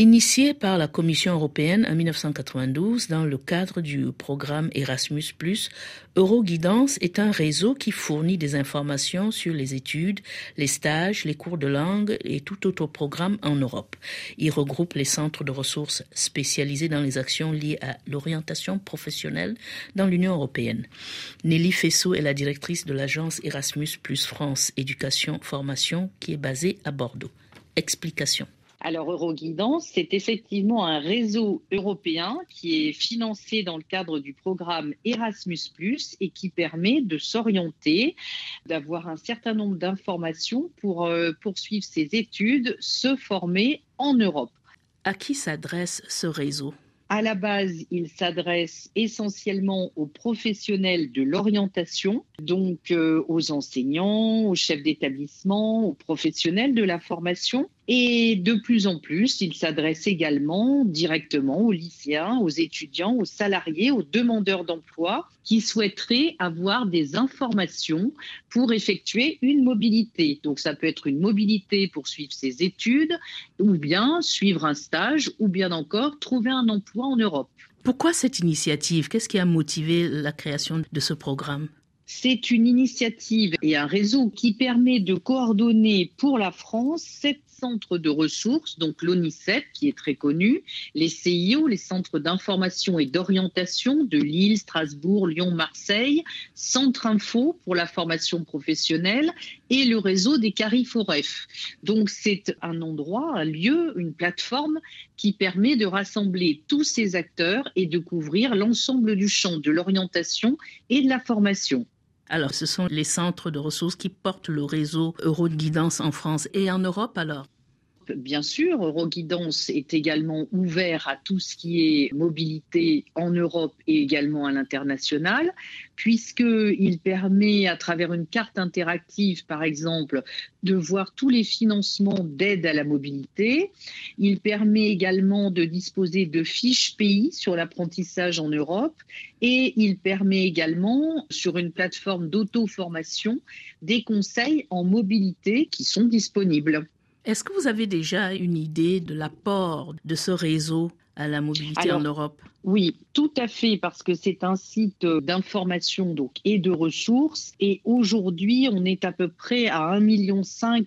Initié par la Commission européenne en 1992 dans le cadre du programme Erasmus+, Euroguidance est un réseau qui fournit des informations sur les études, les stages, les cours de langue et tout autre programme en Europe. Il regroupe les centres de ressources spécialisés dans les actions liées à l'orientation professionnelle dans l'Union européenne. Nelly Fessot est la directrice de l'agence Erasmus France Éducation Formation qui est basée à Bordeaux. Explication. Alors Euroguidance, c'est effectivement un réseau européen qui est financé dans le cadre du programme Erasmus ⁇ et qui permet de s'orienter, d'avoir un certain nombre d'informations pour euh, poursuivre ses études, se former en Europe. À qui s'adresse ce réseau? À la base, il s'adresse essentiellement aux professionnels de l'orientation, donc euh, aux enseignants, aux chefs d'établissement, aux professionnels de la formation. Et de plus en plus, il s'adresse également directement aux lycéens, aux étudiants, aux salariés, aux demandeurs d'emploi qui souhaiteraient avoir des informations pour effectuer une mobilité. Donc ça peut être une mobilité pour suivre ses études, ou bien suivre un stage, ou bien encore trouver un emploi en Europe. Pourquoi cette initiative? Qu'est-ce qui a motivé la création de ce programme? C'est une initiative et un réseau qui permet de coordonner pour la France sept centres de ressources, donc l'ONICEP qui est très connu, les CIO, les centres d'information et d'orientation de Lille, Strasbourg, Lyon, Marseille, Centre Info pour la formation professionnelle et le réseau des CARIFOREF. Donc c'est un endroit, un lieu, une plateforme qui permet de rassembler tous ces acteurs et de couvrir l'ensemble du champ de l'orientation et de la formation. Alors, ce sont les centres de ressources qui portent le réseau Euro de guidance en France et en Europe alors? Bien sûr. Euroguidance est également ouvert à tout ce qui est mobilité en Europe et également à l'international, puisqu'il permet, à travers une carte interactive, par exemple, de voir tous les financements d'aide à la mobilité. Il permet également de disposer de fiches pays sur l'apprentissage en Europe et il permet également, sur une plateforme d'auto-formation, des conseils en mobilité qui sont disponibles. Est-ce que vous avez déjà une idée de l'apport de ce réseau à la mobilité en Europe? Oui, tout à fait, parce que c'est un site d'information donc et de ressources. Et aujourd'hui, on est à peu près à 1,5 million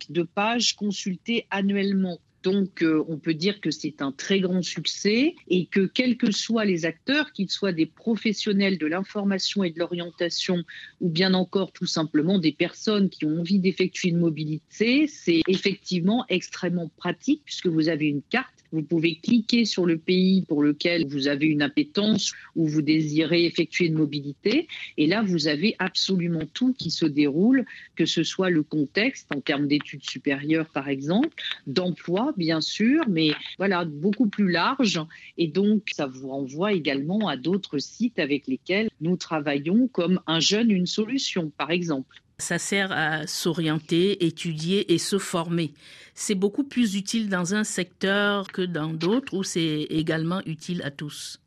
de pages consultées annuellement. Donc, euh, on peut dire que c'est un très grand succès et que quels que soient les acteurs, qu'ils soient des professionnels de l'information et de l'orientation ou bien encore tout simplement des personnes qui ont envie d'effectuer une mobilité, c'est effectivement extrêmement pratique puisque vous avez une carte vous pouvez cliquer sur le pays pour lequel vous avez une appétence ou vous désirez effectuer une mobilité. Et là, vous avez absolument tout qui se déroule, que ce soit le contexte en termes d'études supérieures, par exemple, d'emploi, bien sûr, mais voilà, beaucoup plus large. Et donc, ça vous renvoie également à d'autres sites avec lesquels nous travaillons, comme Un jeune, une solution, par exemple. Ça sert à s'orienter, étudier et se former. C'est beaucoup plus utile dans un secteur que dans d'autres ou c'est également utile à tous?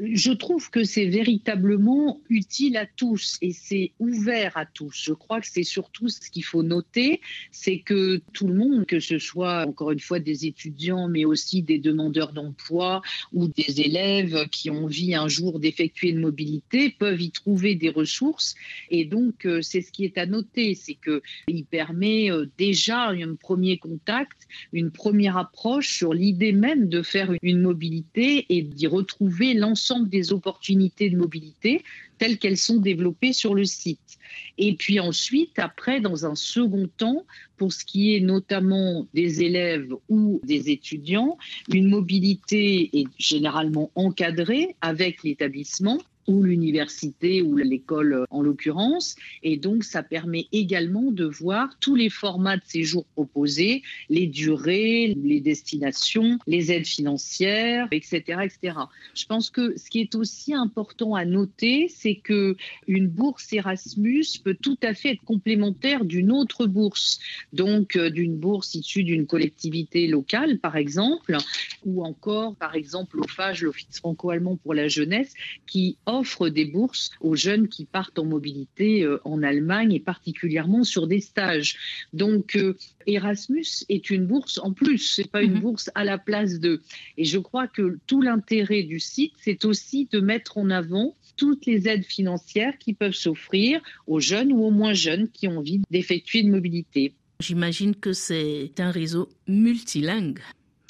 Je trouve que c'est véritablement utile à tous et c'est ouvert à tous. Je crois que c'est surtout ce qu'il faut noter, c'est que tout le monde, que ce soit encore une fois des étudiants, mais aussi des demandeurs d'emploi ou des élèves qui ont envie un jour d'effectuer une mobilité, peuvent y trouver des ressources. Et donc, euh, c'est ce qui est à noter, c'est qu'il permet euh, déjà un premier contact, une première approche sur l'idée même de faire une mobilité et d'y retrouver l'ensemble des opportunités de mobilité telles qu'elles sont développées sur le site. Et puis ensuite, après, dans un second temps, pour ce qui est notamment des élèves ou des étudiants, une mobilité est généralement encadrée avec l'établissement ou l'université ou l'école en l'occurrence. Et donc, ça permet également de voir tous les formats de séjour proposés, les durées, les destinations, les aides financières, etc., etc. Je pense que ce qui est aussi important à noter, c'est que une bourse Erasmus peut tout à fait être complémentaire d'une autre bourse, donc euh, d'une bourse issue d'une collectivité locale, par exemple, ou encore, par exemple, l'OFAGE, l'Office franco-allemand pour la jeunesse, qui offre des bourses aux jeunes qui partent en mobilité euh, en Allemagne et particulièrement sur des stages. Donc euh, Erasmus est une bourse en plus, c'est pas une mhm. bourse à la place de. Et je crois que tout l'intérêt du site, c'est aussi de mettre en avant toutes les aides financières qui peuvent s'offrir aux jeunes ou aux moins jeunes qui ont envie d'effectuer une mobilité. J'imagine que c'est un réseau multilingue.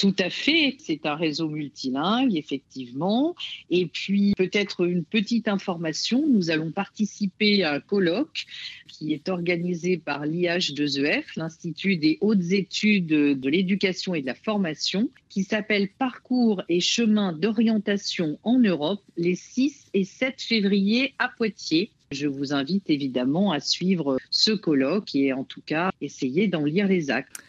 Tout à fait, c'est un réseau multilingue, effectivement. Et puis, peut-être une petite information, nous allons participer à un colloque qui est organisé par l'IH2EF, l'Institut des hautes études de l'éducation et de la formation, qui s'appelle Parcours et chemins d'orientation en Europe les 6 et 7 février à Poitiers. Je vous invite évidemment à suivre ce colloque et en tout cas essayer d'en lire les actes.